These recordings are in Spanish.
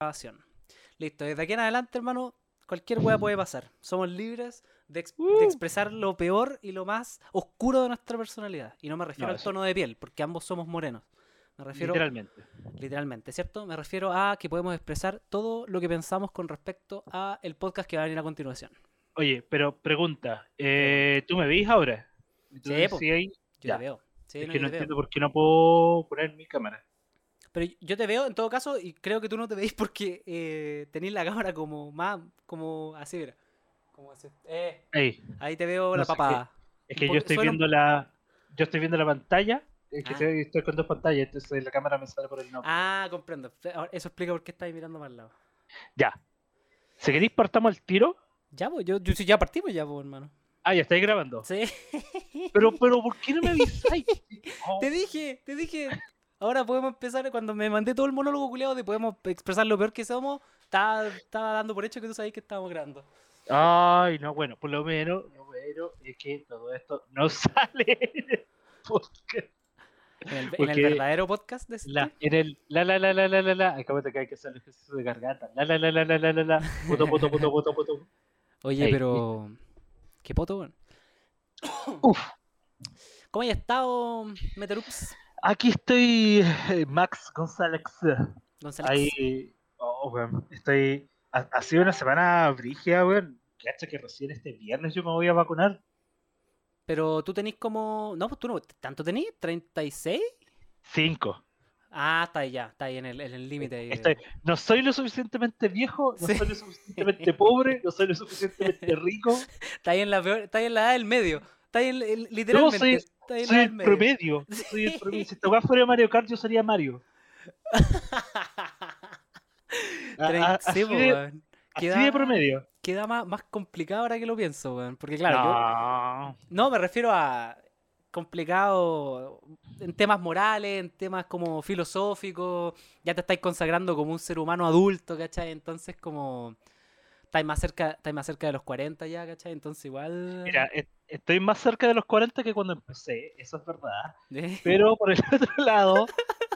grabación. Listo, desde aquí en adelante, hermano, cualquier wea puede pasar. Somos libres de, ex- de Uh. expresar lo peor y lo más oscuro de nuestra personalidad. Y no me refiero No, al tono de piel, porque ambos somos morenos. Me refiero Literalmente. literalmente, ¿cierto? Me refiero a que podemos expresar todo lo que pensamos con respecto a el podcast que va a venir a continuación. Oye, pero pregunta, eh, ¿tú me veis ahora? ¿Tú Sí, sí ahí? Yo Ya. te veo. Sí, es no, que no entiendo por qué no puedo poner mi cámara. Pero yo te veo en todo caso y creo que tú no te veis porque eh, tenéis la cámara como más, como así, mira. Como así. Eh, Ahí, ahí te veo No la papada. es que yo estoy un- viendo la, yo estoy viendo la pantalla, es que Ah. estoy, con dos pantallas, entonces la cámara me sale por el nombre. Ah, comprendo. Eso explica por qué estáis mirando para el lado. Ya. Si queréis partamos al tiro. Ya, pues, yo, yo sí, ya partimos ya, pues, hermano. Ah, ya estáis grabando. Sí. Pero, pero, ¿por qué no me avisáis? Oh, Te dije, te dije. Ahora podemos empezar, cuando me mandé todo el monólogo culiado de podemos expresar lo peor que somos, estaba, estaba dando por hecho que tú sabías que estábamos grabando. Ay, no, bueno, por lo menos, lo bueno es que todo esto no sale en el podcast. En el, en el Porque verdadero podcast de La, en el la la la la la la la, acabo de que hay que hacer el ejercicio de garganta. La la la la la la la la, poto poto poto poto poto. Oye, pero. ¿Qué poto, weón? Uf, ¿Cómo has estado, Meterups? Aquí estoy, eh, Max González. González. Ahí, oh, weón, estoy, ha, ha sido una semana brígida, weón. Cacha que recién este viernes yo me voy a vacunar. Pero tú tenés como. No, pues tú no. ¿Tanto tenés? ¿36? Cinco. Ah, está ahí ya. Está ahí en el el límite. Estoy- no soy lo suficientemente viejo, no Sí. soy lo suficientemente pobre, no soy lo suficientemente rico. Está ahí en la peor. Está ahí en la edad del medio. Está ahí en, en- literalmente. soy- está Soy el promedio. Soy el promedio. Si esta fuera Mario Kart, yo sería Mario. A- Trein- a- sí, así, de, así Queda- de promedio. Queda más, más complicado ahora que lo pienso, weón. Porque claro, yo. no. No, me refiero a complicado en temas morales, en temas como filosóficos, ya te estáis consagrando como un ser humano adulto, ¿cachai? Entonces como estáis más cerca, estáis más cerca de los 40 ya, ¿cachai? Entonces igual... Mira, estoy más cerca de los 40 que cuando empecé, eso es verdad. ¿eh? Pero por el otro lado,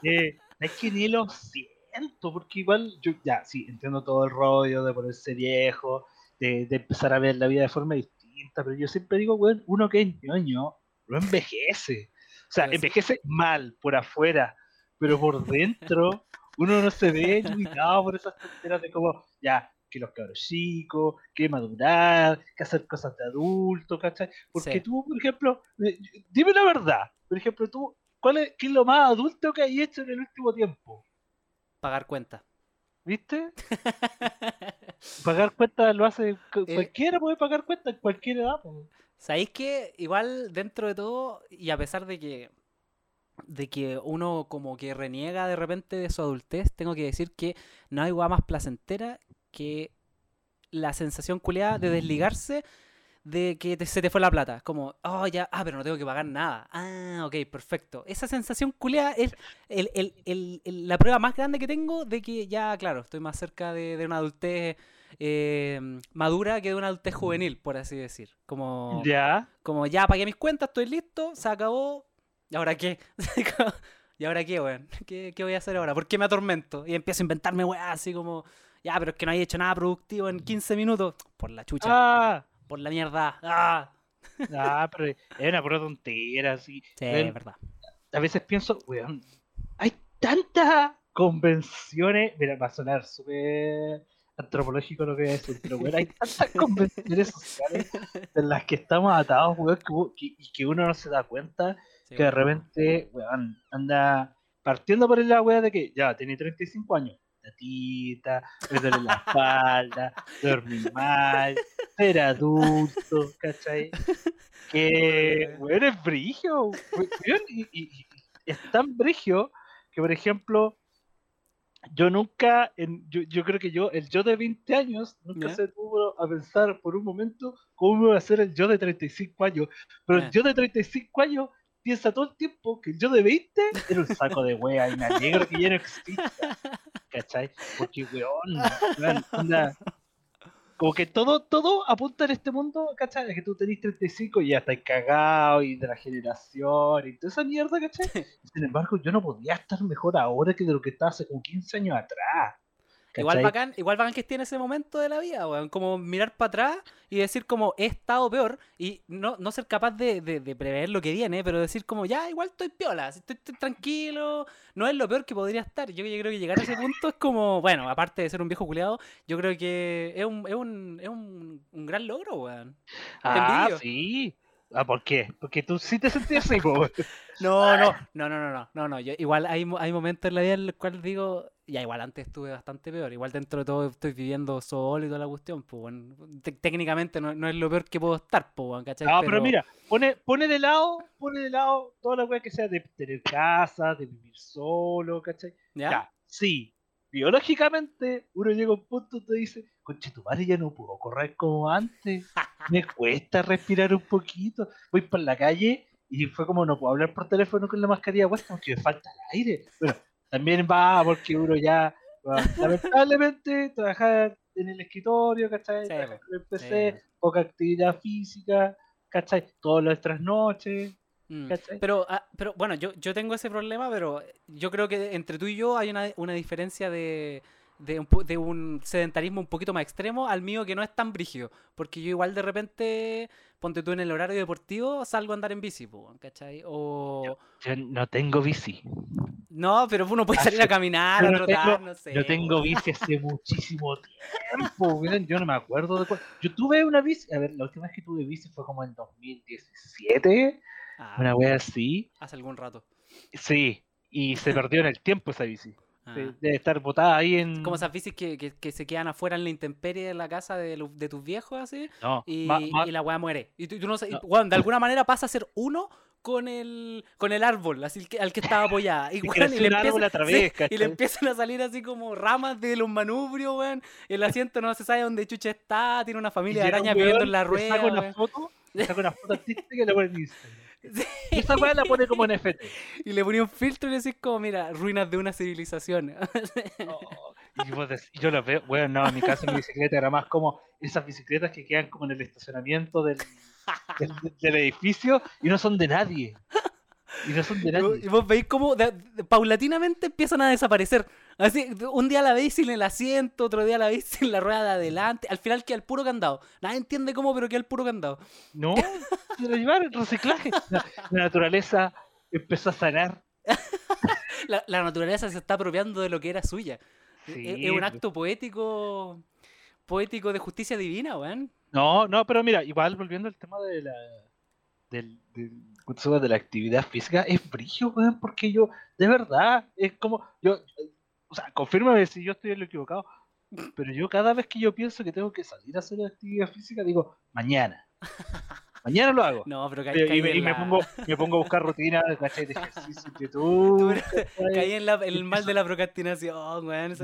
eh, es que ni lo siento, porque igual yo ya, sí, entiendo todo el rollo de ponerse viejo, de, de empezar a ver la vida de forma distinta, pero yo siempre digo, weón, uno que es ñoño, no envejece. O sea, envejece mal por afuera, pero por dentro uno no se ve limitado por esas tonteras de como, ya, que los cabros chicos, que madurar, que hacer cosas de adulto, ¿cachai? Porque Sí. tú, por ejemplo, eh, dime la verdad, por ejemplo, tú, ¿cuál es, qué es lo más adulto que hay hecho en el último tiempo? Pagar cuenta. ¿Viste? Pagar cuentas lo hace, Eh, cualquiera puede pagar cuentas en cualquier edad. po. ¿Sabéis que igual dentro de todo, y a pesar de que de que uno como que reniega de repente de su adultez, tengo que decir que no hay hueá más placentera que la sensación culeada de desligarse de que te- se te fue la plata. Como, oh, ya, ah, pero no tengo que pagar nada. Ah, ok, perfecto. Esa sensación culeada es el- el- el- el- la prueba más grande que tengo de que ya, claro, estoy más cerca de, de una adultez eh, madura que de una adultez juvenil, por así decir. Como, Ya. como ya pagué mis cuentas, estoy listo, se acabó. ¿Y ahora qué? ¿Y ahora qué, weón? ¿Qué, qué voy a hacer ahora? ¿Por qué me atormento? Y empiezo a inventarme weá así como, ya, pero es que no hay hecho nada productivo en 15 minutos. Por la chucha, Ah, por la mierda. Ah. ah, pero es una pura tontera, así. Sí, Weón, es verdad. a veces pienso, weón, hay tantas convenciones, mira, va a sonar súper antropológico lo que voy a decir, pero weón, hay tantas convenciones sociales en las que estamos atados, weón, que- y que uno no se da cuenta Sí, que de repente, weón, anda partiendo por la weá de que ya, tiene 35 años, tatita, me duele la espalda, dormir mal, ser adulto, ¿cachai? Que, weón, es brigio, weón, y, y- y es tan brigio que, por ejemplo, yo nunca, en, yo, yo creo que yo, el yo de 20 años, nunca Ya. se tuvo a pensar por un momento cómo iba a ser el yo de 35 años. Pero Ya. el yo de 35 años piensa todo el tiempo que el yo de 20 era un saco de wea y me alegro que ya no exista. ¿Cachai? Porque, weón, onda, como que todo, todo apunta en este mundo, ¿cachai? Que tú tenés 35 y ya estás cagado y de la generación y toda esa mierda, ¿cachai? Sin embargo, yo no podía estar mejor ahora que de lo que estaba hace como 15 años atrás. Igual bacán, igual bacán que esté en ese momento de la vida, weón. Como mirar para atrás y decir como he estado peor y no, no ser capaz de, de- de prever lo que viene, pero decir como ya, igual estoy piola, estoy, estoy tranquilo, no es lo peor que podría estar. Yo, yo creo que llegar a ese punto es como, bueno, aparte de ser un viejo culeado, yo creo que es un, es un, es un, un gran logro, weón. Ah, sí. Ah, ¿por qué? Porque tú sí te sentías weón. No, no, no, no, no, no, no, no. Yo, igual hay, hay momentos en la vida en los cuales digo, ya igual antes estuve bastante peor. Igual dentro de todo estoy viviendo solo y toda la cuestión, pues. Te- técnicamente no, no es lo peor que puedo estar, pues, ¿cachai? No, pero mira, pone, pone de lado, pone de lado toda la weá que sea de tener casa, de vivir solo, ¿cachai? ¿Ya? Ya, sí. Biológicamente, uno llega a un punto y te dice, conche, tu madre ya no puedo correr como antes. Me cuesta respirar un poquito. Voy por la calle y fue como no puedo hablar por teléfono con la mascarilla puesta porque me falta el aire. Bueno, también va porque uno ya, lamentablemente, trabajar en el escritorio, ¿cachai? Sí, el PC, po. poca actividad física, ¿cachai? Todas las trasnoches, Mm. ¿cachai? Pero, ah, pero bueno, yo, yo tengo ese problema, pero yo creo que entre tú y yo hay una, una diferencia de, de, un, de un sedentarismo un poquito más extremo al mío que no es tan brígido. Porque yo igual de repente, ponte tú en el horario deportivo, salgo a andar en bici, ¿cachai? O... Yo no tengo bici. No, pero uno puede salir a caminar, yo a trotar, tengo- no sé. Yo tengo bici hace muchísimo tiempo, yo no me acuerdo de cuál. Yo tuve una bici, a ver, la última vez que tuve bici fue como en 2017, Ah, una wea así. hace algún rato. Sí, y se perdió en el tiempo esa bici. Ah. De- Debe estar botada ahí en. Como esas bicis que, que, que se quedan afuera en la intemperie de la casa de, lo- de tus viejos, así, No, y, ma- ma- y la weá muere. Y tú, tú no weón, de alguna manera pasa a ser uno con el, con el árbol, así que, al que estaba apoyada. Y, Y weón, creció y le un árbol empieza- otra sí, vez, y le empiezan a salir así como ramas de los manubrios, weón. El asiento no se sabe dónde chucha está, tiene una familia de arañas viviendo en la rueda. Saca una foto, saca una foto artística y la pone en Instagram. Sí. Y esa weá la pone como NFT. Y le ponía un filtro y le decís como, mira, ruinas de una civilización. Oh, y vos dec- y yo lo veo, bueno, no, en mi caso mi bicicleta era más como esas bicicletas que quedan como en el estacionamiento del, del, del edificio y no son de nadie. Y no son de nadie. Y vos veis cómo de- de- paulatinamente empiezan a desaparecer. Así, un día la veis sin el asiento, otro día la veis sin la rueda de adelante. Al final queda el puro candado. Nadie entiende cómo, pero queda el puro candado. No, se lo llevaron, reciclaje. La, la naturaleza empezó a sanar. La, la naturaleza se está apropiando de lo que era suya. E- Sí, es, es un pues. acto poético poético de justicia divina, weón. No, no, pero mira, igual volviendo al tema de la del, del de la actividad física, es brillo, weón, porque yo, de verdad, es como, yo, o sea, confírmame si yo estoy en lo equivocado, pero yo cada vez que yo pienso que tengo que salir a hacer actividad física, digo, mañana. Mañana lo hago. No, pero ca- Y, caí, y me, pongo, me pongo a buscar rutinas. De ejercicio YouTube. ¿cachai? caí en, la- en el mal de la procrastinación, weón.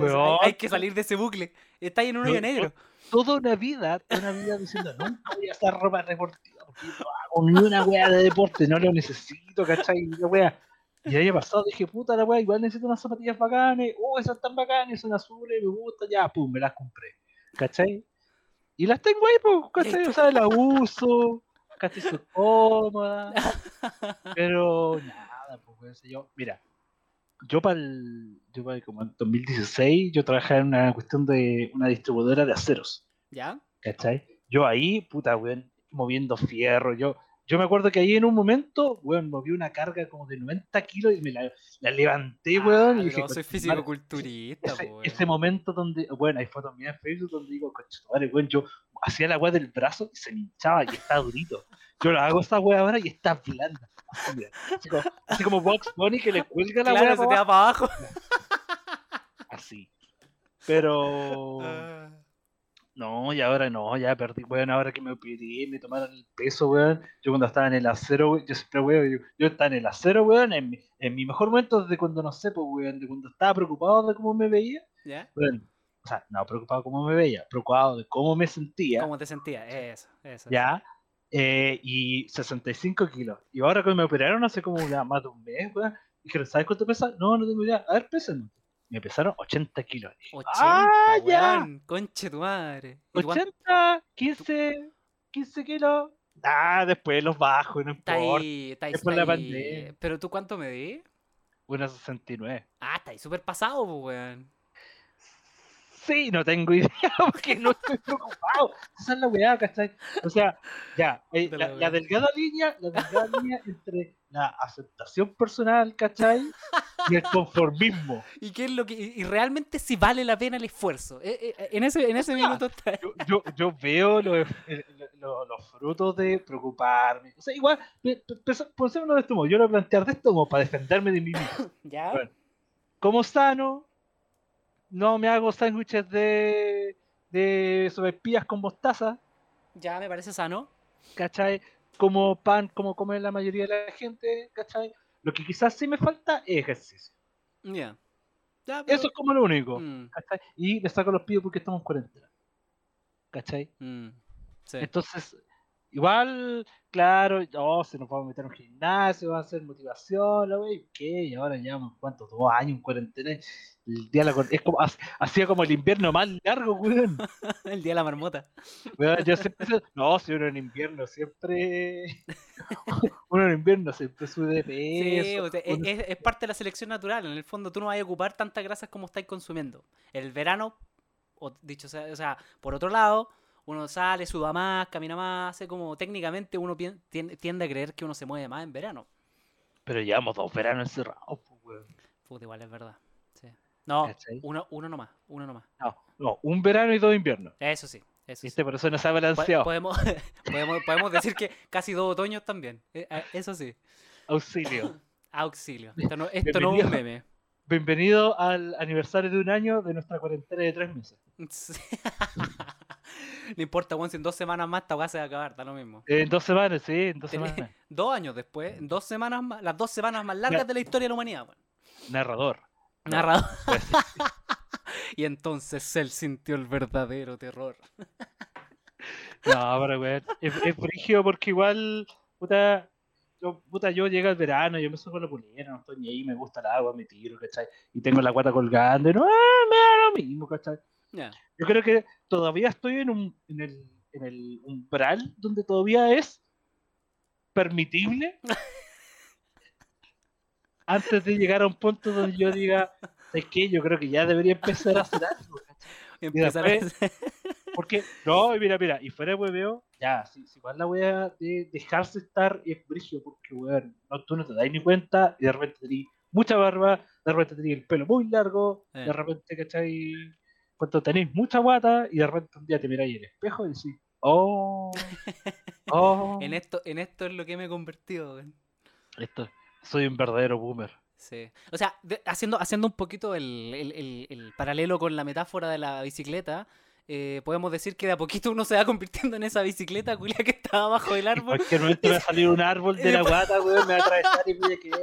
Hay, hay que salir de ese bucle. Está ahí en un hoyo negro. toda una vida, toda una vida diciendo, nunca voy a usar ropa deportiva, porque no hago ni una wea de deporte, no lo necesito, ¿cachai? Y la wea. Y el año pasado dije, puta la wea, igual necesito unas zapatillas bacanes, oh, esas están bacanes, son azules, me gustan, ya, pum, me las compré, ¿cachai? Y las tengo ahí, pues, ¿cachai? O sea, las uso, ¿cachai? Son cómodas, pero nada, pues, yo. Mira, yo para el, yo para como en 2016, yo trabajaba en una cuestión de una distribuidora de aceros. ¿Ya? ¿Cachai? Yo ahí, puta, weón, moviendo fierro. Yo, yo me acuerdo que ahí en un momento, weón, moví una carga como de 90 kilos y me la, la levanté, weón. Ah, y dije, soy físico-culturista, ese, po, weón. ese momento donde, bueno, hay fotos mías en Facebook donde digo, conchetumare, weón, yo hacía la weá del brazo y se me hinchaba y está durito. Yo lo hago esa weá ahora y está blanda. Así, como, así como Box Bunny que le cuelga la Claro, weá se te va para abajo. abajo, así. Pero Ah. No, y ahora no, ya perdí, weón, ahora que me operé, me tomaron el peso, weón. Yo cuando estaba en el acero, weón, yo siempre, weón, yo, yo estaba en el acero, weón, en mi, en mi mejor momento desde cuando, no sé, pues, weón, de cuando estaba preocupado de cómo me veía, ¿Ya? weón, o sea, no preocupado de cómo me veía, preocupado de cómo me sentía, ¿Cómo te sentías? Eso, eso. ya, eh, y 65 kilos. Y ahora que me operaron hace como ya más de un mes, weón, dijeron, ¿sabes cuánto pesa? No, no tengo idea, a ver, pésenme. Me pesaron 80 kilos. Y dije, 80, ¡Ah, ya! Conche tu madre. ¿Y tú cuánto 80, 15, 15 kilos. Ah, después los bajo, no está importa. ahí? Está ahí, Es por está la ahí. pandemia. ¿Pero tú cuánto medís? 1,69. Ah, está ahí súper pasado, pues, weón. Sí, no tengo idea porque no estoy preocupado. Esa es la weá, ¿cachai? O sea, ya, eh, la, la delgada línea, la delgada línea entre la aceptación personal, ¿cachai? Y el conformismo. ¿Y qué es lo que y, realmente si vale la pena el esfuerzo? Eh, eh, en ese en ese sea, minuto está. Yo, yo, yo veo los, eh, lo- los frutos de preocuparme. O sea, igual, pe- pe- pe- pensémonos de este modo. Yo lo voy a plantear de esto modo para defenderme de mí mismo. ¿Ya? Bueno. Como sano, no me hago sándwiches de, de con mostaza, Ya me parece sano. ¿cachai? Como pan, como come la mayoría de la gente, ¿cachai? Lo que quizás sí me falta es ejercicio. Ya. Pero- Eso es como lo único, Mm, ¿cachai? Y le saco los pies porque estamos en cuarentena, ¿cachai? mm, sí. Entonces, igual, claro, oh, se nos va a meter en un gimnasio, va a ser motivación, la wey, ¿qué? Y ahora llevamos, ¿cuántos? Dos años en cuarentena. El día de la es como, ha- hacía como el invierno más largo, weón. el día de la marmota. Weón, yo siempre, no, si uno en invierno siempre, uno en invierno siempre sube de Sí, peso. o sea, es, uno- es- es parte de la selección natural. En el fondo tú no vas a ocupar tantas grasas como estáis consumiendo. El verano, o dicho sea, o sea, por otro lado, uno sale, suda más, camina más, hace como técnicamente uno tiende a creer que uno se mueve más en verano. Pero llevamos dos veranos encerrados, pues, weón. Puta, igual es verdad. Sí. No, uno, uno nomás, uno nomás. No, no, un verano y dos inviernos. Eso sí, eso sí. ¿Viste? Por eso no se ha balanceado. Podemos, podemos, podemos decir que casi dos otoños también. Eh, eh, Eso sí. Auxilio. Auxilio. Esto no, esto no es un meme. Bienvenido al aniversario de un año de nuestra cuarentena de tres meses. No importa, weón, si en dos semanas más esta weá se va a acabar, da lo mismo. En dos semanas, sí, en dos Tenés- semanas. Dos años después, en dos semanas más, las dos semanas más largas de la historia de la humanidad, weón. Narrador. Narrador. pues, Y entonces él sintió el verdadero terror. No, pero weón. Es, es porque igual, puta, yo, puta, yo llega el verano, yo me subo la polera, no estoy ni ahí, me gusta el agua, me tiro, ¿cachai? Y tengo la guata colgando, y no, ah, me da lo mismo, ¿cachai? Yo creo que todavía estoy en, un, en, el, en el umbral donde todavía es permitible antes de llegar a un punto donde yo diga, es que yo creo que ya debería empezar a hacer algo. ¿cachai? Empezar a- después- Porque, no, y mira, mira, y fuera de hueveo, ya, si, si igual la wea de dejarse estar es brillo, porque weón, no, tú no te das ni cuenta y de repente tenés mucha barba, de repente tenés el pelo muy largo, Eh. de repente, ¿cachai? Cuando tenés mucha guata y de repente un día te miráis en el espejo y decís, oh, oh, en, esto, en esto es lo que me he convertido, weón. esto, soy un verdadero boomer. Sí. O sea, de- haciendo, haciendo un poquito el, el- el- el paralelo con la metáfora de la bicicleta, eh, podemos decir que de a poquito uno se va convirtiendo en esa bicicleta culia que estaba abajo del árbol. momento me va a salir un árbol de la guata, weón, me va a atravesar y voy a quedar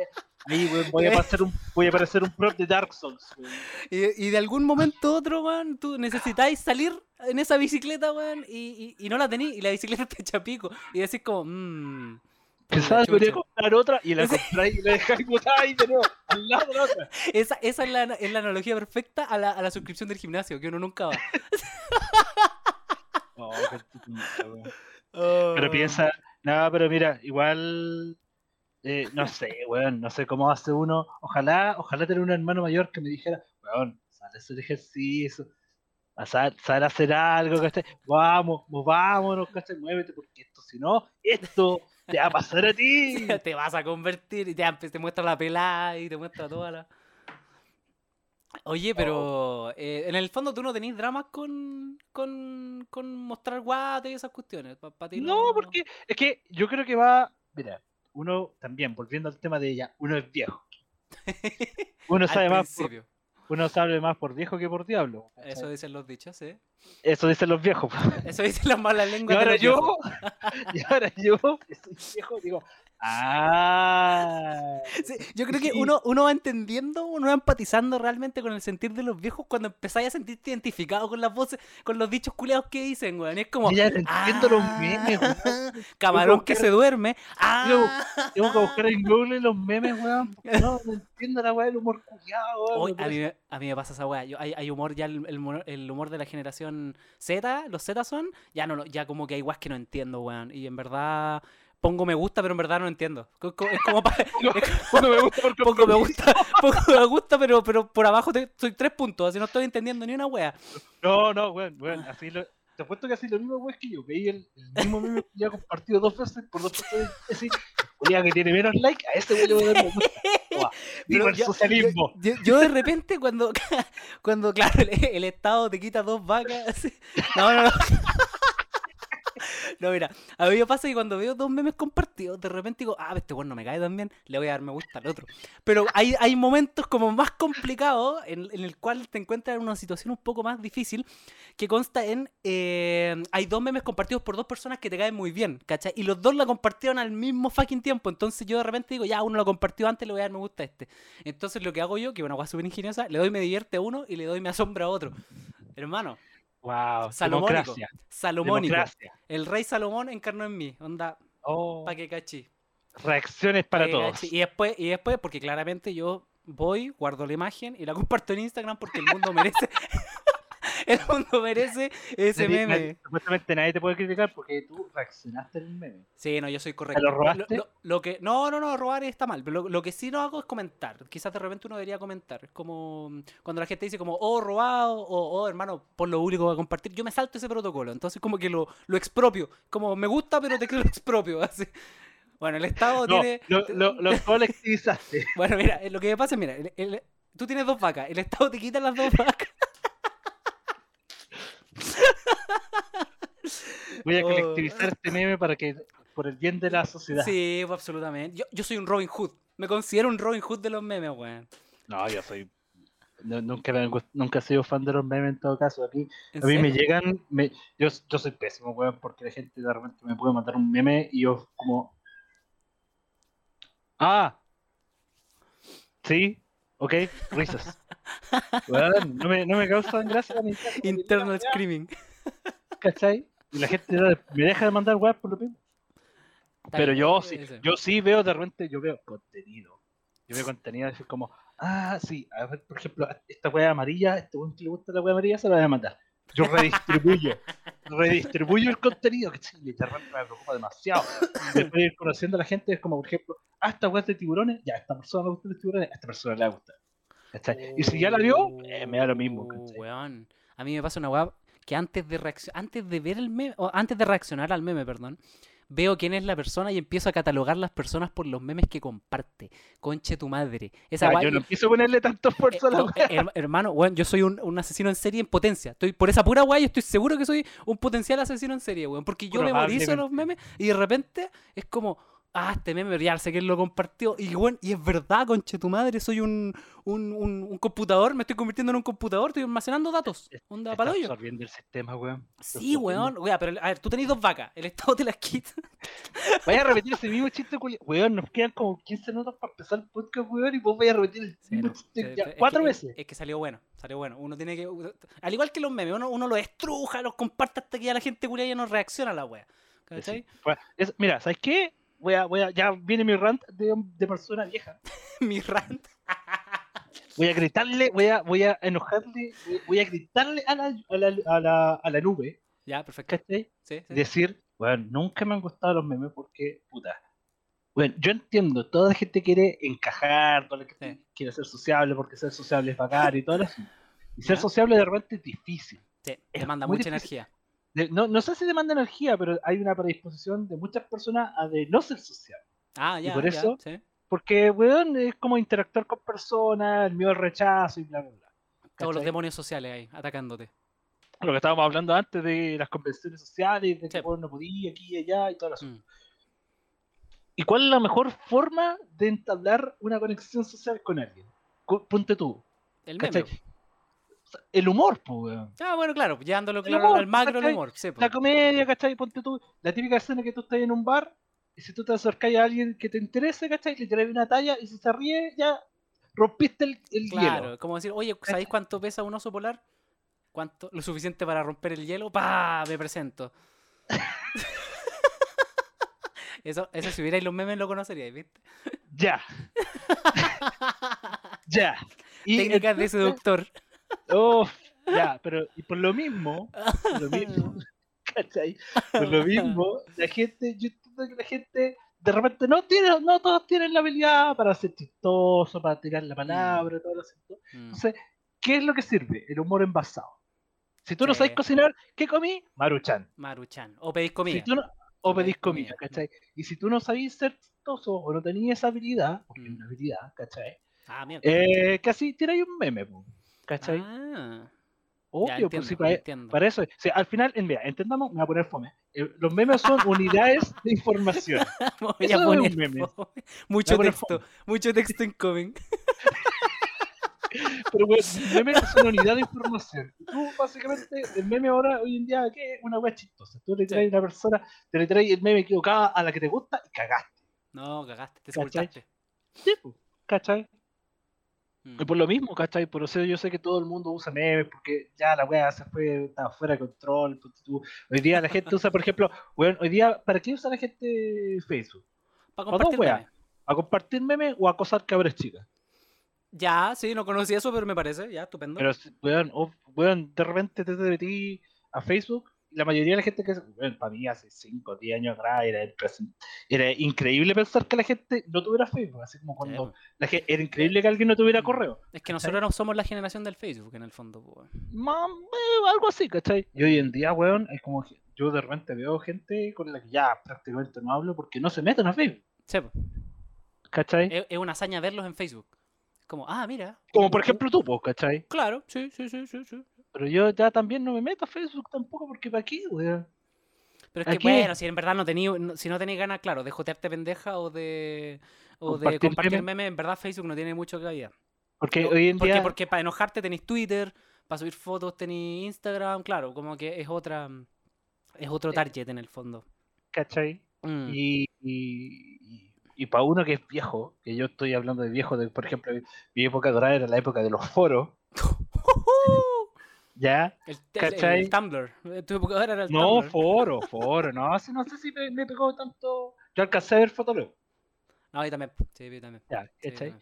ahí, weón, voy a parecer un, voy a parecer un prop de Dark Souls, weón. Y, y de algún momento u otro, weón, tú necesitáis salir en esa bicicleta, weón, y, y, y no la tenís, y la bicicleta te echa pico. Y decís como, mmm. Quizás debería comprar otra y la compráis y la dejáis botada ahí de nuevo, al lado de la otra. Esa, esa es, la, es la analogía perfecta a la, a la suscripción del gimnasio, que uno nunca va. Oh, qué puta, weón. Pero piensa, no, pero mira, igual, eh, no sé, weón, no sé cómo hace uno. Ojalá, ojalá tener un hermano mayor que me dijera, weón, sal a hacer ejercicio, a sal, sal a hacer algo, ¿cachai? Vamos, vámonos, ¿cachai? Muévete, porque esto, si no, esto te va a pasar a ti. te vas a convertir y te, te muestra la pelada y te muestra toda la. Oye, pero eh, en el fondo tú no tenés dramas con, con, con mostrar guate y esas cuestiones. Pa, ti No, porque es que yo creo que va, mira, uno también, volviendo al tema de ella, uno es viejo. Uno sabe más por. Uno sabe más por viejo que por diablo. Eso dicen los dichos, ¿eh? Eso dicen los viejos. Eso dicen las malas Y lenguas. de ahora los yo, viejos. y ahora yo, que soy viejo, digo, ah. Sí, yo creo que Sí. uno, uno va entendiendo, uno va empatizando realmente con el sentir de los viejos cuando empezáis a sentirte identificado con las voces, con los dichos culeados que dicen, weón. Es como. Ya entiendo los memes, weón. Camarón Tengo que se duerme. ¡Ah! Tengo que buscar en Google los memes, weón. No, no entiendo la weá del humor culiado, weón. Hoy, a, mí, a mí me pasa esa weá. Hay, hay humor ya, el, el mono- el humor de la generación Z, los Z son, ya no, ya como que hay weas que no entiendo, weón. Y en verdad, pongo me gusta, pero en verdad no entiendo. Es como pa- Pongo me gusta pongo me gusta, pongo me gusta, pero, pero por abajo te- soy tres puntos, así no estoy entendiendo ni una wea. No, no, weón, weón, así lo... Te apuesto que así lo mismo, weón, que yo. Veí el, el mismo meme que ya compartido dos veces por dos personas. Así, que tiene menos like, a ese weón le voy a dar me gusta. El yo- socialismo. Yo, yo de repente cuando, cuando claro, el, el Estado te quita dos vacas. así- No, no, no. No, mira, a mí me pasa que cuando veo dos memes compartidos, de repente digo, ah, este bueno no me cae tan bien, le voy a dar me gusta al otro. Pero hay, hay momentos como más complicados en, el cual te encuentras en una situación un poco más difícil que consta en, eh, hay dos memes compartidos por dos personas que te caen muy bien, ¿cachai? Y los dos la compartieron al mismo fucking tiempo, entonces yo de repente digo, ya, uno lo compartió antes, le voy a dar me gusta a este. Entonces lo que hago yo, que es una cosa súper ingeniosa, le doy me divierte a uno y le doy me asombra a otro. Hermano, Wow, Salomónico. democracia. Salomónico. Democracia. El rey Salomón encarnó en mí, onda, Oh, pa' que cachi. reacciones para pa' todos. Y después, y después, porque claramente yo voy, guardo la imagen y la comparto en Instagram porque el mundo merece. El mundo merece ese Nadie- meme. nadie- Supuestamente nadie te puede criticar porque tú reaccionaste al meme. Sí, no, yo soy correcto. lo robaste? Lo, lo que, no, no, no, robar está mal. Pero lo, lo que sí no hago es comentar. Quizás de repente uno debería comentar. Es como mm, cuando la gente dice como, oh, robado, o oh, hermano, por lo único que a compartir. Yo me salto ese protocolo. Entonces como que lo, lo expropio. Como me gusta, pero te creo lo expropio. Así. Bueno, el Estado No, tiene... lo, lo, lo colectivizaste. Bueno, mira, eh, lo que pasa es, mira, el- el- tú tienes dos vacas. El Estado te quita las dos vacas. Voy a Oh. colectivizar este meme para que, por el bien de la sociedad. Sí, pues, absolutamente. Yo, yo soy un Robin Hood. Me considero un Robin Hood de los memes, weón. No, yo soy. no- nunca, me nunca he sido fan de los memes en todo caso. A mí, ¿En a mí me llegan. Me, yo, yo soy pésimo, weón, porque la gente de repente me puede mandar un meme y yo, como. Ah, sí, ok, risas. No, me, no me causan gracia ni Internal screaming. ¿cachai? Y la gente me deja de mandar weas por lo mismo. Pero yo sí, yo sí veo de repente, yo veo contenido. Yo veo contenido así como, ah, sí, a ver, por ejemplo, esta wea amarilla, este weón que le gusta la wea amarilla, se la voy a mandar. Yo redistribuyo, redistribuyo el contenido, que sí, de repente me preocupa demasiado. Después de ir conociendo a la gente, es como, por ejemplo, ah, esta wea es de tiburones, ya, a esta persona le gustan los tiburones, a esta persona le va a gustar. ¿Cachai? Y si ya la vio, eh, me da lo mismo, Oh, ¿cachai? weón. A mí me pasa una weá que antes de antes de ver el meme, o antes de reaccionar al meme, perdón, veo quién es la persona y empiezo a catalogar las personas por los memes que comparte. Conche tu madre. Esa weá- yo no quiso ponerle tanto eh, esfuerzo a la eh, her- hermano, weón, yo soy un, un asesino en serie en potencia. Estoy por esa pura weá y estoy seguro que soy un potencial asesino en serie, weón. Porque yo memorizo los memes y de repente es como, ah, este meme ya sé quién lo compartió. Y weón, y es verdad, conche tu madre, soy un, un, un- un computador, me estoy convirtiendo en un computador, estoy almacenando datos. Onda para hoyo. absorbiendo el sistema, weón. Sí, weón. Weón, pero a ver, tú tenés dos vacas, el Estado te las quita. Vaya a repetir ese mismo chiste, weón. Nos quedan como 15 minutos para empezar el podcast, weón. Y vos vais a repetir el Sí, mismo no, chiste ya cuatro que- veces. Es que salió bueno, salió bueno. Uno tiene que. Al igual que los memes, uno, uno los estruja, los comparte hasta que ya la gente culia ya no reacciona a la. ¿Cachai? Sí. Bueno, es- mira, ¿sabes qué? Voy a, voy a, ya viene mi rant de, de persona vieja. Mi rant. Voy a gritarle, voy a, voy a enojarle, voy- a gritarle a la, a la, a la, a la nube, Ya, perfecto. ¿cachai? Sí, sí. Decir, bueno, nunca me han gustado los memes porque, puta. Bueno, yo entiendo, toda la gente quiere encajar, toda la gente Sí. quiere ser sociable porque ser sociable es bacán y todo eso. Y ser Ya. sociable de repente es difícil. Sí, es demanda mucha difícil. energía. De- no, no sé si demanda energía, pero hay una predisposición de muchas personas a de no ser sociable. Ah, Y ya. por ya, eso- sí. Porque, weón, es como interactuar con personas, el miedo al rechazo y bla, bla, bla. Todos los ¿cachai? demonios sociales ahí, atacándote. Lo que estábamos hablando antes de las convenciones sociales, de que Sí. weón, no podía aquí y allá y todo eso. Mm. ¿Y cuál es la mejor forma de entablar una conexión social con alguien? Ponte tú. El ¿cachai? El humor, pues, weón. Ah, bueno, claro, llevándolo El claro humor, al macro el humor. Sí. La comedia, ¿cachai? Ponte tú. La típica escena que tú estás en un bar y si tú te acercas a alguien que te interese, ¿cachai? Le traes una talla y si se ríe, ya rompiste el, el Claro, hielo. como decir, oye, ¿sabéis cuánto pesa un oso polar? ¿Cuánto? Lo suficiente para romper el hielo. ¡Pah! Me presento. eso, eso si hubierais los memes lo conoceríais, ¿viste? Ya. ya. Y Técnicas de seductor. Uf, ya, pero y por lo mismo, por lo mismo, ¿Cachai? Por lo mismo, la gente, yo entiendo que la gente de repente no tiene, no todos tienen la habilidad para ser chistoso, para tirar la palabra, todo el asunto. Mm. Entonces, ¿qué es lo que sirve? El humor envasado. Si tú no sabes cocinar, ¿qué comí? Maruchan. Maruchan. O pedís comida. Si tú no- o pedís comida. comida, ¿cachai? Y si tú no sabís ser chistoso o no tenías esa habilidad, porque es Mm. una habilidad, ¿cachai? Ah, mierda. Eh, casi tiráis un meme, po, ¿cachai? Ah, Obvio, pues si para, entiendo. para eso. es. O sea, al final, mira, entendamos, me voy a poner fome. Eh, los memes son unidades de información. Voy es un meme. Mucho texto, mucho texto incoming. Pero bueno, memes son unidad de información. Tú, básicamente, el meme ahora, hoy en día, ¿qué es? Una wea chistosa. Tú le traes a una persona, te le traes el meme equivocado a la que te gusta y cagaste. No, cagaste, te sepultaste. Sí, po, ¿cachai? Mm. Y por lo mismo, ¿cachai? Por eso yo sé que todo el mundo usa memes porque ya la wea se fue, estaba fuera de control. Hoy día la gente usa, por ejemplo, weón, hoy día, ¿para qué usa la gente Facebook? Para compartir memes. ¿A compartir memes o a acosar cabras chicas? Ya, sí, no conocí eso, pero me parece, ya, estupendo. Pero, weón, oh, weón, de repente te metí a Facebook la mayoría de la gente que, weón, para mí hace 5 o 10 años atrás era, era increíble pensar que la gente no tuviera Facebook, así como cuando la gen- era increíble que alguien no tuviera Mm. correo. Es que nosotros no somos la generación del Facebook, en el fondo. weón. Eh, algo así, ¿cachai? Y hoy en día, weón, es como que yo de repente veo gente con la que ya prácticamente no hablo porque no se meten a Facebook, Sí, po. ¿cachai? es, es una hazaña verlos en Facebook. Como, ah, mira. Como por ejemplo tú, ¿cachai? Claro, sí, sí, sí, sí, sí. Pero yo ya también no me meto a Facebook tampoco porque para aquí, weón. Pero es que, bueno, si en verdad no tení, no- si no tenéis ganas, claro, de jotearte pendeja o de, o de Compartir memes, en verdad Facebook no tiene mucho cabida. Porque No, hoy en porque, día... porque para enojarte tenéis Twitter, para subir fotos tenéis Instagram, claro, como que es otra es otro Eh, target en el fondo. ¿cachai? Mm. Y, y, y para uno que es viejo, que yo estoy hablando de viejo, de, por ejemplo, mi época dorada era la época de los foros, ¿ya? El, el- el ¿Cachai? Tumblr. Eh, era el No, Tumblr. foro, foro, no, así no sé si me, me pegó tanto. Yo alcancé a ver Fotolog, No, yo también. Sí, yo también. ya, sí, ¿cachai? también.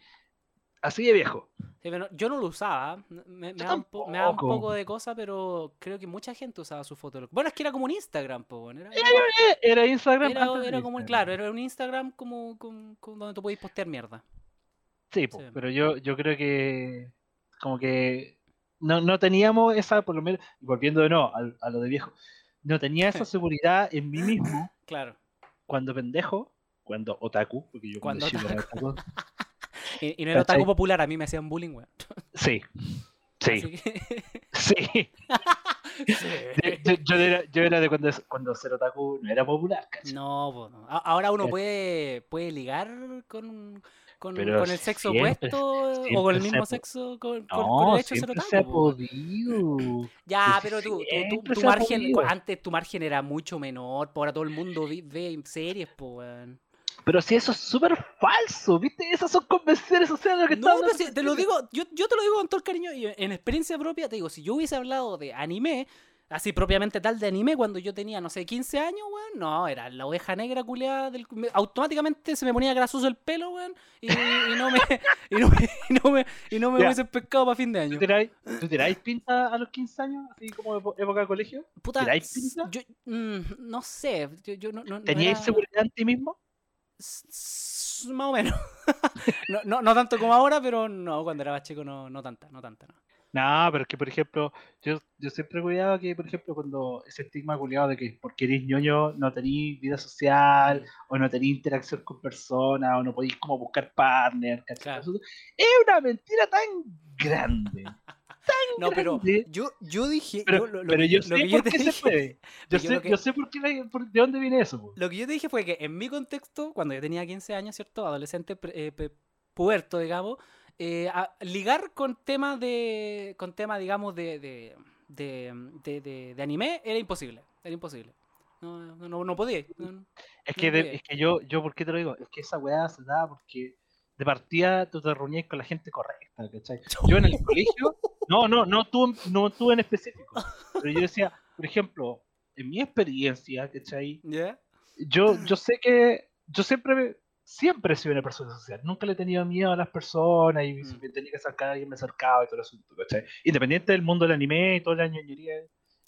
Así de viejo. Sí, pero yo no lo usaba. Me, me da un po- me da un tampoco. poco de cosa, pero creo que mucha gente usaba su foto. Bueno, es que era como un Instagram, po, era, era- Era Instagram. era- antes de era como, Instagram. claro, era un Instagram como, como- como donde tú podías postear mierda. Sí, po, Sí. pero yo, yo creo que como que no, no teníamos esa, por lo menos, y volviendo de nuevo a, a lo de viejo, no tenía esa seguridad en mí mismo Claro. cuando pendejo, cuando otaku, porque yo cuando, Cuando era otaku. Y, y no era otaku popular, a mí me hacían bullying, weón. Sí, sí, que- sí. Yo, yo era, yo era de cuando, cuando ser otaku no era popular, ¿cachai? No, po, no. Ahora uno Eh. puede, puede ligar con, con, el sexo siempre- opuesto o con el mismo sexo, con, No, el hecho siempre se ha podido. Ya, Pues pero tú, tú- tu margen, antes tu margen era mucho menor, ahora todo el mundo vi- ve series, weón. Pero si eso es súper falso, ¿viste? Esas son convenciones sociales lo que No, pero si- te lo digo, yo, yo te lo digo con todo el cariño y en experiencia propia, te digo, si yo hubiese hablado de anime, así propiamente tal de anime, cuando yo tenía, no sé, 15 años, weón, no, era la oveja negra culeada, del, me- automáticamente se me ponía grasoso el pelo, weón, y, y no me, y no me, y no me, y no me Ya. hubiesen pescado para fin de año. ¿Tú tiráis, ¿Tú tiráis pinta a los 15 años? Así como epo- época de colegio. Puta, ¿tiráis pinta? yo, mm, no sé, yo, yo no, no, no ¿Teníais era- seguridad en ti mismo? S- s- Más o menos. no, no, no tanto como ahora, pero no, cuando era más chico no, no tanta, no tanta. No. No, pero es que, por ejemplo, yo, yo siempre cuidaba que, por ejemplo, cuando ese estigma culiado de que porque eres ñoño no tenéis vida social, o no tenéis interacción con personas, o no podéis como buscar partner. Claro. Es una mentira tan grande. No, pero grande. yo, yo dije. Pero, yo, lo, lo pero que yo sé por te qué se puede. Yo sé, que- yo sé por qué por- de dónde viene eso. po. Lo que yo te dije fue que en mi contexto, cuando yo tenía 15 años, ¿cierto? Adolescente, eh, puberto, digamos, eh, a- ligar con temas de. con temas, digamos, de. de, de, de- de- de anime era imposible. Era imposible. No, no, no, podía. no. Es que, sé. es que yo, yo, ¿por qué te lo digo? Es que esa weá se da porque de partida tú te reunías con la gente correcta, ¿cachai? Yo en el colegio, no, no, no tú, no tú en específico, pero yo decía, por ejemplo, en mi experiencia, ¿cachai? ¿Ya? Yo, yo sé que, yo siempre, siempre he sido una persona social, nunca le he tenido miedo a las personas y si Mm. me tenía que acercar a alguien me acercaba y todo el asunto, ¿cachai? Independiente del mundo del anime y toda la ñoñería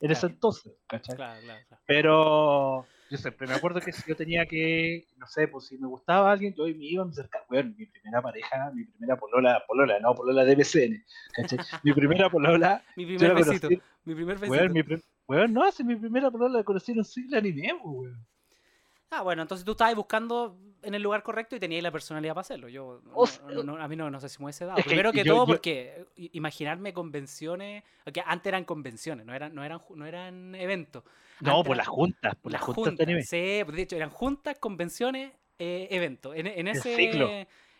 en ese entonces, ¿cachai? Claro, claro, claro. Pero yo siempre me acuerdo que si yo tenía que, no sé, pues si me gustaba alguien, yo me iba, me acercaba, bueno, mi primera pareja, mi primera polola, polola, no, polola de BCN, ¿cachai? Mi primera polola, Mi primer besito. conocí, Mi primer besito. weón, mi no, si mi primera polola la conocí en un siglo anime, pues, weón. Ah, bueno, entonces tú estabas buscando en el lugar correcto y tenías la personalidad para hacerlo. Yo, no- O sea, no- no- a mí no, no sé si me hubiese dado. que Primero que yo- todo, yo- porque i- imaginarme convenciones, que antes eran convenciones, no eran, no eran, no eran eventos. No, Antes por eran las juntas, por las juntas de anime. Sí, pues, de hecho eran juntas, convenciones, eh, eventos. En, en El ese, ciclo.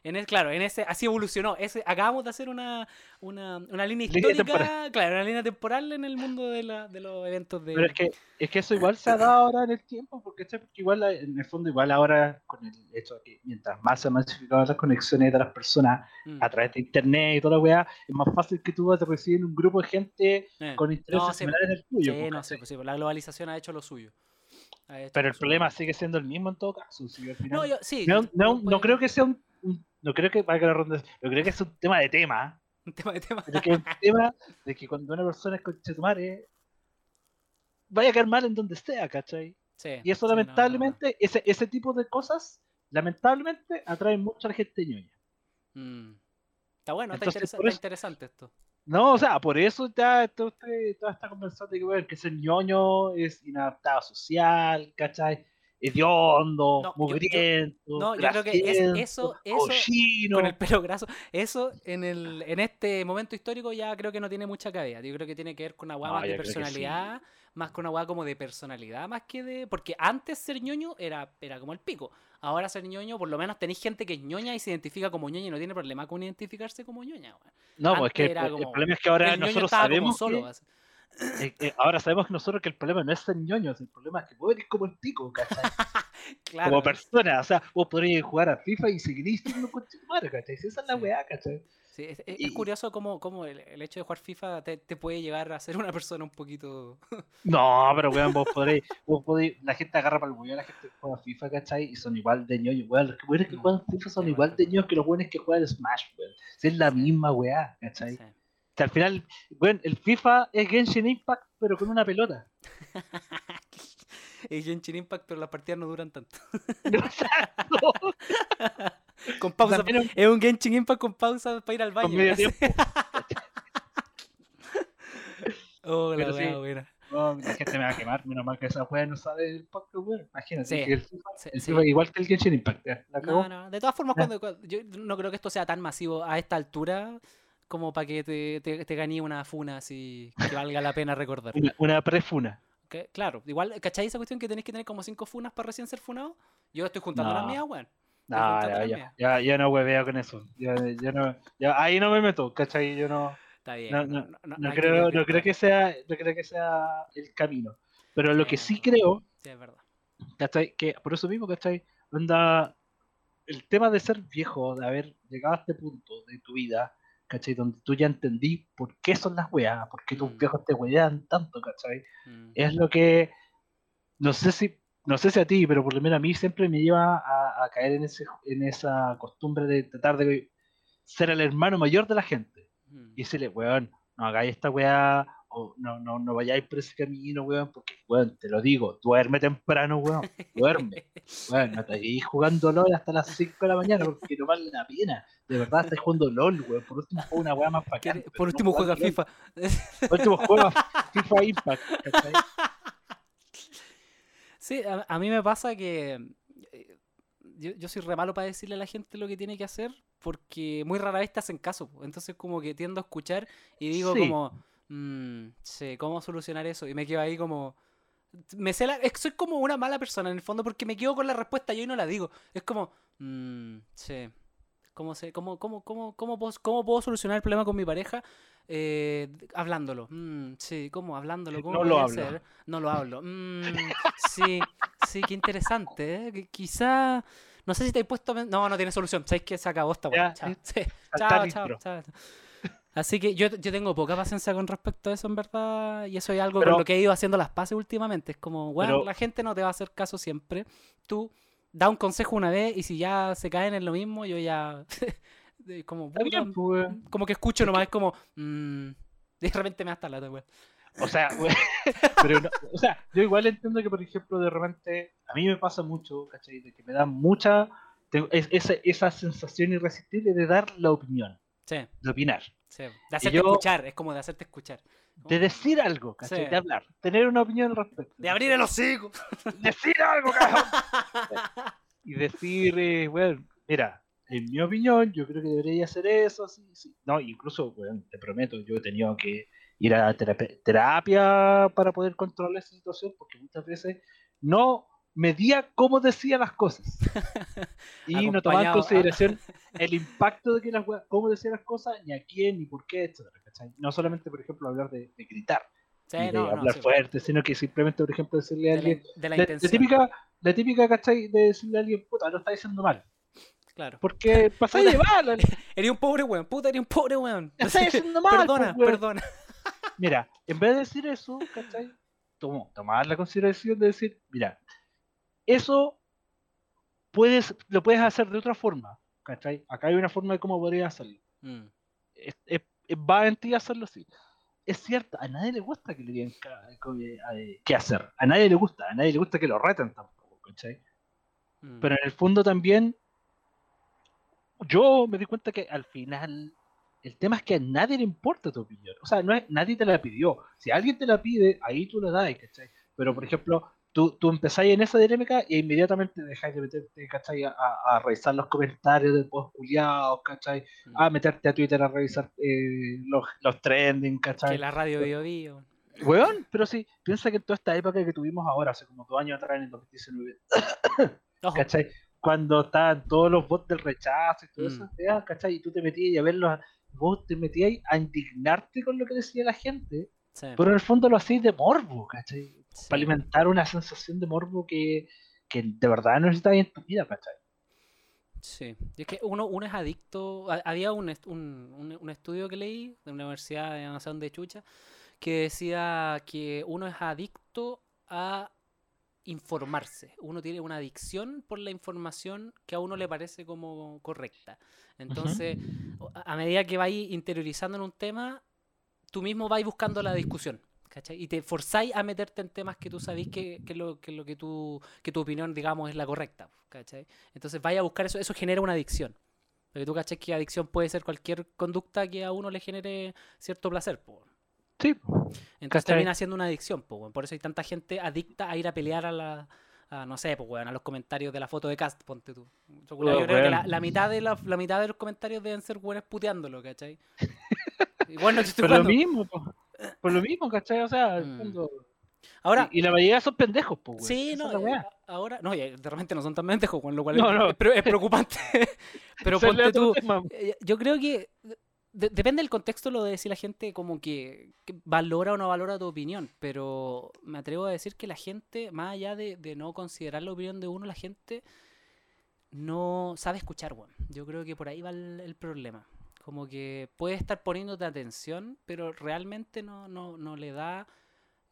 En el, claro, en ese, así evolucionó. Ese, acabamos de hacer una, una, una línea histórica, claro, una línea temporal en el mundo de, la, de los eventos de. Pero es que, es que eso igual se ha dado ahora en el tiempo, porque, igual en el fondo, igual ahora con el hecho de que mientras más se han masificado las conexiones de las personas Mm, a través de internet y toda la weá, es más fácil que tú te recibir un grupo de gente eh. con intereses No, similares al tuyo. Sí, pues, no, sí, pues sí, pues la globalización ha hecho lo suyo. Pero el problema sigue siendo el mismo en todo caso. si al final- No, yo, sí. no, no, no creo que sea un, un- no creo que valga la ronda, no creo que sea un tema de tema, Un tema de tema. pero que es un tema de que cuando una persona es conchetumare vaya a quedar mal en donde sea, ¿cachai? Sí, Y eso sí, no, no, no. lamentablemente, ese, ese tipo de cosas, lamentablemente, atraen mucho a la gente ñoña. Mm. Está bueno, está, interesa- está interesante esto. No, o sea, por eso ya todo este- toda esta conversación de que, bueno, que ser ñoño es inadaptado social, ¿cachai? Hediondo, No, yo- yo- mugriento, no, yo creo que es- grasiento, eso- eso- cochino. Con el pelo graso. Eso en, el, en este momento histórico ya creo que no tiene mucha cabida. Yo creo que tiene que ver con una No, más de sí. personalidad, más con una hueá como de personalidad, más que de. Porque antes ser ñoño era, era como el pico. Ahora ser ñoño, por lo menos tenéis gente que es ñoña y se identifica como ñoña y no tiene problema con identificarse como ñoña. No, pues que el, problema es que ahora nosotros sabemos solo. que-. Eh, eh, ahora sabemos que nosotros que el problema no es ser ñoños, el problema es que vos eres como el pico, ¿cachai? Claro. como persona, o sea, vos podrías jugar a FIFA y seguiríis siendo con tu madre, ¿cachai? Esa es la Sí. weá, ¿cachai? Sí, es, es- es Y- curioso cómo, cómo el, el hecho de jugar FIFA te, te puede llegar a ser una persona un poquito. No, pero weón, vos podréis, vos podéis, la gente agarra para el weón, la gente juega FIFA, ¿cachai? Y son igual de ñoños, weón, los weones que juegan FIFA son igual de ñoños que los weones que juegan Smash, weón. Es la misma weá, ¿cachai? sí. Que al final, weón, el FIFA es Genshin Impact, pero con una pelota. Es Genshin Impact, pero las partidas no duran tanto. Exacto. Con pausa. También Es un Genshin Impact con pausa para ir al baño. con medio así. tiempo. Oh, la Pero sí. wea buena. No, la gente me va a quemar, menos mal que esa weá no sale del podcast, weón. Imagínate, Sí. que el FIFA, Sí, el sí. Igual que el Genshin Impact, ya, la cagó. No, no, de todas formas, cuando- yo no creo que esto sea tan masivo a esta altura como para que te, te, te gane una funa así que valga la pena recordar. Una, una prefuna. Claro, igual, ¿cachai esa cuestión que tenéis que tener como cinco funas para recién ser funado? Yo estoy juntando las mías, weón. No, ya, ya, ya, ya no hueveo con eso. Ya, ya no, ya, ahí no me meto, ¿cachai? Yo no, Está bien. no, no- no, no- no no hay que creo, creo que sea, no creo que sea el camino. Pero lo que Sí, creo, Sí, es verdad. ¿cachai? Que por eso mismo, ¿cachai? Onda, el tema de ser viejo, de haber llegado a este punto de tu vida, ¿cachai? Donde tú ya entendí por qué son las weas, por qué tus Mm. viejos te wean tanto, ¿cachai? Mm. es lo que no sé si no sé si a ti, pero por lo menos a mí siempre me lleva a, a caer en ese en esa costumbre de tratar de ser el hermano mayor de la gente Mm. y decirle, weón, no hagáis esta weá no, no, no vayáis por ese camino, weón, porque, weón, te lo digo, duerme temprano, weón, duerme, weón, no jugando LOL hasta las 5 de la mañana porque no vale la pena, de verdad estás jugando LOL, weón, por último juega una weá más bacán. ¿Quiere- pero Por no último juega FIFA. Por último juega FIFA Impact, ¿cachai? Sí, a, a mí me pasa que eh, yo, yo soy re malo para decirle a la gente lo que tiene que hacer porque muy rara vez te hacen caso. Entonces como que tiendo a escuchar y digo Sí. como, "Mm, sí, ¿cómo solucionar eso? Y me quedo ahí como... Me sé la- soy como una mala persona en el fondo porque me quedo con la respuesta yo y no la digo. Es como, "Mm, sí, ¿cómo, sé, cómo, cómo, cómo, cómo, puedo, cómo puedo solucionar el problema con mi pareja? Eh, hablándolo. Mm, sí, ¿cómo? Hablándolo. ¿Cómo No lo hablo. No lo hablo. Mm, sí, sí, qué interesante. ¿eh? Quizá. No sé si te he puesto. No, no tiene solución. Sabes que se acabó esta. Ya, Chao. sí. Chao, chao, intro. chao. Así que yo, yo tengo poca paciencia con respecto a eso, en verdad. Y eso es algo Pero- con lo que he ido haciendo las paces últimamente. Es como, bueno, Pero- la gente no te va a hacer caso siempre. Tú da un consejo una vez y si ya se caen en lo mismo, yo ya. como, bien, pues, como que escucho nomás, es como. mm, de repente me hasta la weón. O sea, güey, pero no- o sea, yo igual entiendo que, por ejemplo, de repente, a mí me pasa mucho, ¿cachai? De que me da mucha, es- esa, esa sensación irresistible de dar la opinión, Sí, de opinar, sí. De hacerte yo- escuchar, es como de hacerte escuchar. de decir algo, ¿cachai? Sí. De hablar, tener una opinión al respecto. De abrir el hocico. decir algo, cabrón. y decir, eh, bueno, mira, en mi opinión, yo creo que debería hacer eso, sí, sí. No, incluso, bueno, te prometo, yo he tenido que ir a terapia, terapia para poder controlar esa situación, porque muchas veces no medía cómo decía las cosas. Y no tomaba en consideración el impacto de que las cómo decía las cosas, ni a quién, ni por qué, ¿cachai? No solamente, por ejemplo, hablar de, de gritar, Sí, de no, no, hablar sí, fuerte, sino que simplemente, por ejemplo, decirle a de la, alguien, de la la, la intención. típica, la típica, ¿cachai? De decirle a alguien, puta, lo está diciendo mal. Claro. Porque pasáis de mal, Eres un pobre weón, puta, eres un pobre weón. lo está diciendo mal. perdona, pues, perdona. Mira, en vez de decir eso, ¿cachai? Tomo, tomar la consideración de decir, mira, eso puedes, lo puedes hacer de otra forma, ¿cachai? Acá hay una forma de cómo podrías hacerlo. Mm, Es- es- es- va en ti hacerlo así. Es cierto, a nadie le gusta que le digan eh, qué hacer. A nadie le gusta, a nadie le gusta que lo reten tampoco, ¿cachai? mm. Pero en el fondo también, yo me di cuenta que al final el tema es que a nadie le importa tu opinión. O sea, no es, nadie te la pidió. Si alguien te la pide, ahí tú la das, ¿cachai? Pero por ejemplo, tú, tú empezáis en esa dinámica e inmediatamente dejáis de meterte, ¿cachai? A, a revisar los comentarios de post culiados, ¿cachai? Mm. A meterte a Twitter a revisar eh, los, los trending, ¿cachai? que la radio Bio Bio. Weón, pero sí, piensa que en toda esta época que tuvimos ahora, hace como dos años atrás en el 2019, Ojo, ¿cachai? Cuando estaban todos los bots del rechazo y todo Mm. eso, weá, ¿cachai? Y tú te metías a verlos, vos te metías a indignarte con lo que decía la gente, sí, pero en el fondo lo hacías de morbo, ¿cachai? sí. Para alimentar una sensación de morbo que, que de verdad no necesitas en tu vida, ¿cachai? Sí, y es que uno, uno es adicto. ha- Había un, un, un- estudio que leí de una universidad de sé dónde chucha que decía que uno es adicto a informarse. Uno tiene una adicción por la información que a uno le parece como correcta. Entonces, a a medida que vais interiorizando en un tema, tú mismo vais buscando la discusión. ¿cachai? Y te forzáis a meterte en temas que tú sabéis que, que lo, que lo que tú, que tu opinión, digamos, es la correcta. ¿cachai? Entonces vaya a buscar eso, eso genera una adicción. Porque tú cachai que adicción puede ser cualquier conducta que a uno le genere cierto placer. po. Sí, Entonces ¿Cachai? termina siendo una adicción, po, por eso hay tanta gente adicta a ir a pelear a la, a, no sé, pues weón, a los comentarios de la foto de cast, ponte tú. Yo, Oh, creo que la, la mitad de la, la mitad de los comentarios deben ser weones puteándolo, ¿cachai? Igual no te estoy por lo mismo, po. por lo mismo, ¿cachai? O sea, el Mm. Ahora, y, y la mayoría son pendejos, pues. Sí, no, eh, ahora, no, y de repente no son tan pendejos, con lo cual No, es, no. es pre- es preocupante. Pero ponte tú, tema. eh, yo creo que de- depende del contexto lo de decir la gente como que, que valora o no valora tu opinión, pero me atrevo a decir que la gente, más allá de, de no considerar la opinión de uno, la gente no sabe escuchar. Yo creo que por ahí va el, el problema. Como que puede estar poniéndote atención, pero realmente no, no, no le da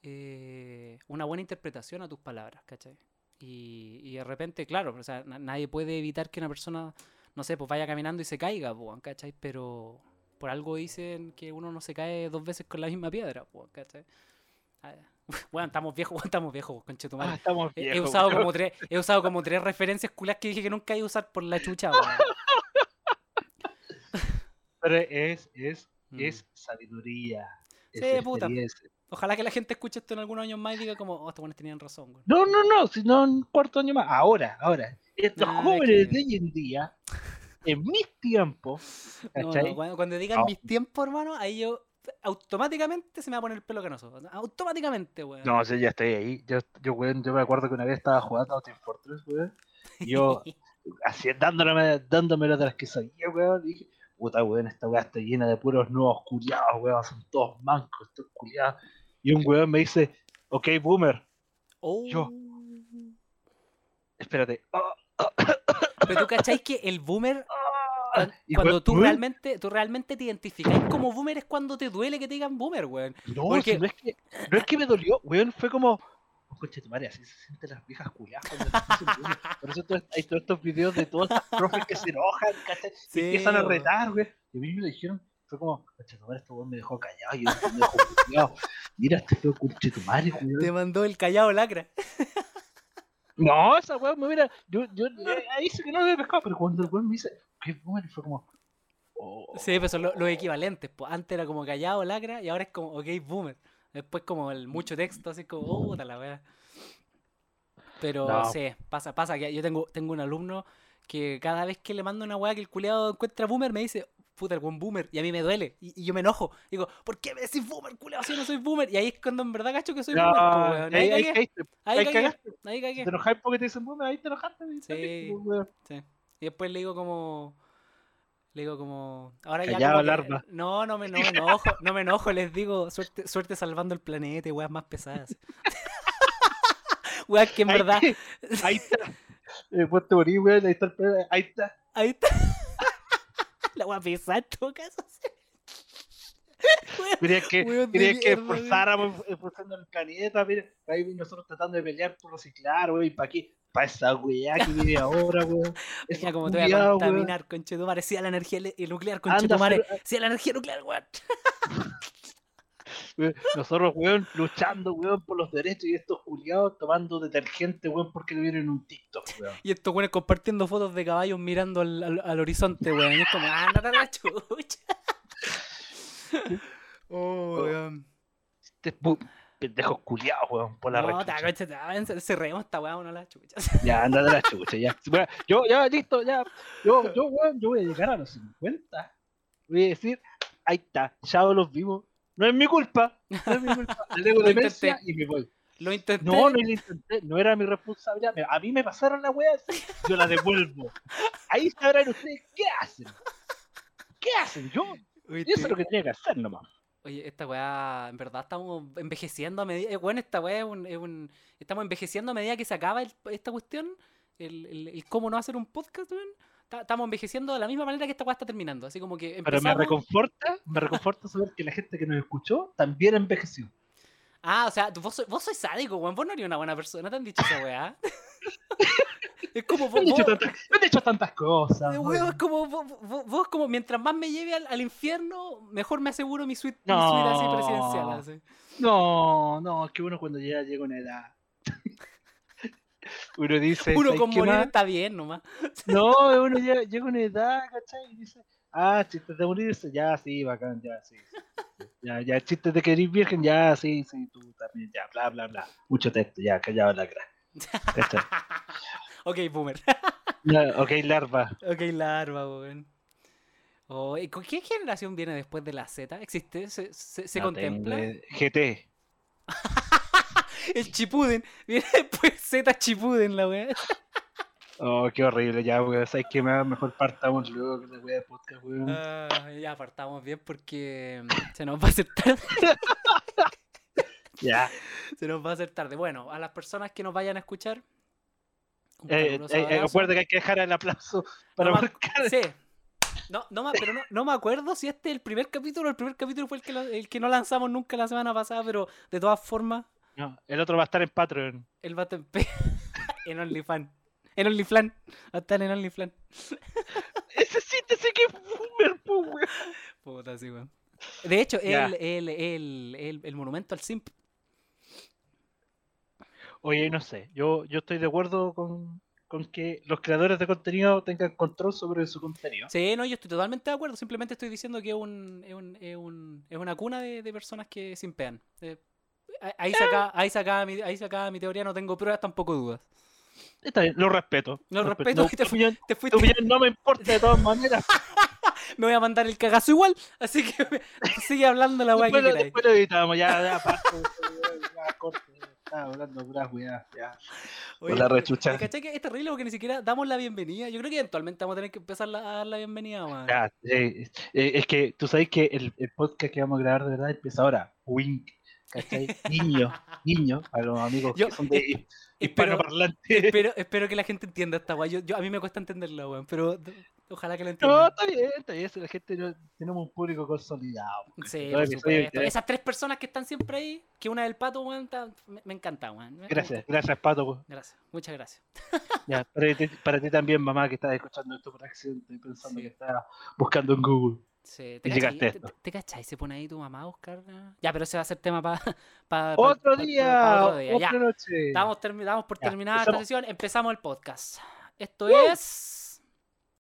eh, una buena interpretación a tus palabras, ¿cachai? Y, y de repente, claro, o sea, na- nadie puede evitar que una persona, no sé, pues vaya caminando y se caiga, ¿cachai? Pero por algo dicen que uno no se cae dos veces con la misma piedra, ¿cachai? Ah, Bueno, estamos viejos, bueno, estamos viejos, conchetumare. Ah, estamos He- he, usado como tres, he usado como tres referencias culas que dije que nunca iba a usar por la chucha, weón. Pero es, es, Mm. es sabiduría. es Sí, puta. Ojalá que la gente escuche esto en algunos años más y diga como, oh, estos buenos tenían razón, weón. No, no, no, sino en un cuarto año más. Ahora, ahora. Estos Ah, es jóvenes que- de hoy en día, en mis tiempos, No, no, cuando, cuando digan mis tiempos, hermano, ahí yo automáticamente se me va a poner el pelo canoso. Automáticamente, weón. No, sí, ya estoy ahí. Yo, yo, weón, yo me acuerdo que una vez estaba jugando a Team Fortress, weón. Y yo, así, dándome, dándome de las que sabía, weón. Dije, puta, weón, esta weá está llena de puros nuevos culiados, weón. Son todos mancos, estos culiados. Y un weón me dice, ok, boomer, Oh. yo. espérate. Pero tú cacháis que el boomer, cuando tú realmente, tú realmente te identificáis como boomer es cuando te duele que te digan boomer, weón. No, porque- si no, es que, no es que me dolió, weón, fue como. Tu madre, así se sienten las viejas culiadas. Por eso hay todos estos videos de todos los profes que se enojan, ¿cachai? Sí, Y empiezan a retar, güey. Y a mí me lo dijeron, Fue como, coche tu madre, este weón me dejó callado. Yo, me dejó culiao. Mira, este feo coche tu madre, Te mandó el callado lacra. No, esa weón me hubiera. Yo, yo ahí sí que no lo había pescado, pero cuando el weón me dice, qué boomer, fue como. Oh, Sí, pues son lo- los equivalentes. Pues antes era como callado lacra y ahora es como ok boomer. Después como el mucho texto, así como, oh, puta la wea. Pero No. sí, pasa, pasa que yo tengo, tengo un alumno que cada vez que le mando una weá que el culiado encuentra boomer me dice, puta el buen boomer, y a mí me duele, y, y yo me enojo. Digo, ¿por qué me decís boomer, culiado, si yo no soy boomer? Y ahí es cuando en verdad cacho que soy no, boomer, pues. Ahí ahí, ahí, ahí ahí cagué, ahí te enojas porque te dicen boomer, ahí te enojaste. Sí. Sí. Y después le digo como. Le digo como. Ahora ya. Como que- no, no me, no me enojo. No me enojo, les digo. Suerte, suerte salvando el planeta y weas más pesadas. weas que en Ahí- verdad. Ahí está. Después te morí, weón. Ahí está el Ahí está. Ahí está. La wea pesada en todo caso. Querías que, Weón querías que esforzáramos esforzando el planeta, mira, ahí nosotros tratando de pelear por reciclar, weón, y para qué, para esa weá que viene ahora, weón. Mira como te voy a contaminar, conchetumare. Sí a la energía nuclear, conchetumare. Sí a la energía nuclear, weón. Nosotros, weón, luchando, weón, por los derechos y estos culiados tomando detergente, weón, porque le vieron un TikTok, weón. Y estos weones compartiendo fotos de caballos mirando al, al- al horizonte, weón. Y es como, ah, no la chucha. oh, weón. Este pendejos culiados, weón, por la No, ven, cerremos esta weón, no la chucha. Ya, anda de la chucha, ya. Bueno, yo, ya, listo, ya. Yo, yo, weón, yo voy a llegar a los 50. Voy a decir, ahí está, ya los vimos. No es mi culpa, no es mi culpa. Le Lo de intenté. demencia y me voy. Lo intenté. No, no lo intenté, no era mi responsabilidad. A mí me pasaron la así, yo la devuelvo. Ahí sabrán ustedes qué hacen. ¿Qué hacen? Yo, Oye, eso es lo que tenía que hacer nomás. Oye, esta weá, en verdad estamos envejeciendo a medida. eh, Bueno, esta weá es un, es un- Estamos envejeciendo a medida que se acaba el- esta cuestión. El, el- el cómo no hacer un podcast, weón. Ta- Estamos envejeciendo de la misma manera que esta weá está terminando. Así como que Pero me empezamos... reconforta, me reconforta saber que la gente que nos escuchó también envejeció. Ah, o sea, vos, sois, vos sois sádico, weón. Vos no eres una buena persona, te han dicho esa weá. es como Me vos, han dicho vos- tantas, me han dicho tantas cosas. Weón. es como vos, vos- como mientras más me lleve al, al infierno, mejor me aseguro mi suite, mi suite así presidencial. así. No, no, es que uno cuando ya llega a una edad. uno dice. Uno "¿Sabes con morir más? está bien nomás. No, uno llega a una edad, ¿cachai? Y dice, ah, chistes de morirse, ya, sí, bacán, ya, sí. Ya, ya, chistes de que eres virgen, ya, sí, sí, tú también, ya, bla, bla, bla. Mucho texto, ya, callado la cara. ¿Cachai? ok, boomer. Ya, ok, larva. ok, larva, weón. Oh, ¿y con ¿Qué generación viene después de la Z? ¿Existe? ¿Se, se, se No contempla? GT. El Chipuden. Viene después Z Chipuden, la weá. Oh, qué horrible, ya, weón. ¿Sabes qué más? Mejor partamos luego la wea de podcast, weón. Ah, ya apartamos bien porque mm, se nos va a hacer tarde. Ya. Se nos va a hacer tarde. Bueno, a las personas que nos vayan a escuchar. Eh, eh, eh, recuerda que hay que dejar el aplauso para No marcar. Sí. No, no, me- pero no, no me acuerdo si este es el primer capítulo. El primer capítulo fue el que, la- el que no lanzamos nunca la semana pasada, pero de todas formas, No, el otro va a estar en Patreon. él va a estar en, en OnlyFans. En OnlyFans. Va a estar en OnlyFans. Ese sí te sé que es boomer, weón. Puta, sí, weón. De hecho, Ya. el, el, el, el, el monumento al simp. Oye, no sé, yo, yo estoy de acuerdo con, con que los creadores de contenido tengan control sobre su contenido. Sí, no, yo estoy totalmente de acuerdo. Simplemente estoy diciendo que es, un, es, un, es, un- es una cuna de, de personas que simpean. Eh, ahí- saca, ahí sacaba mi, ahí sacaba mi teoría, no tengo pruebas, tampoco dudas. Está bien, lo respeto. Lo respeto, No, y te fuiste, opinión no me importa de todas maneras. me voy a mandar el cagazo igual, así que sigue hablando la weá que Después, lo- queráis. después lo editamos, ya, ya, paso, ya, corte, estaba hablando ya. Oye, la rechucha. ¿cachai que es terrible porque ni siquiera damos la bienvenida? Yo creo que eventualmente vamos a tener que empezar a dar la bienvenida. Ya, eh, eh, es que tú sabes que el, el podcast que vamos a grabar de verdad empieza ahora. Wink, ¿cachai? Niño, niño, a los amigos Yo que son de espero- hispanoparlantes. Espero, espero que la gente entienda esta weá. Yo, yo- a mí me cuesta entenderla, weón, pero ojalá que la No, entiendan. está bien, está bien, la gente no, tenemos un público consolidado. Sí, por episodio supuesto. tiene- Esas tres personas que están siempre ahí, que una del pato, weón, está- me, me encanta, weón. Gracias, gracias Pato. Gracias, muchas gracias. Ya, para, ti, para ti también, mamá, que estás escuchando esto por accidente y pensando Sí. que estás buscando en Google. Sí, ¿te, cachai, te, te- cachai? Se pone ahí tu mamá a buscar. ah? Ya, pero ese va a ser tema para pa, pa- Otro pa- día, otro día. Ya, otra noche. damos, termi- damos por Ya, terminada empezamos. sesión. Empezamos el podcast. Esto ¡Woo! es.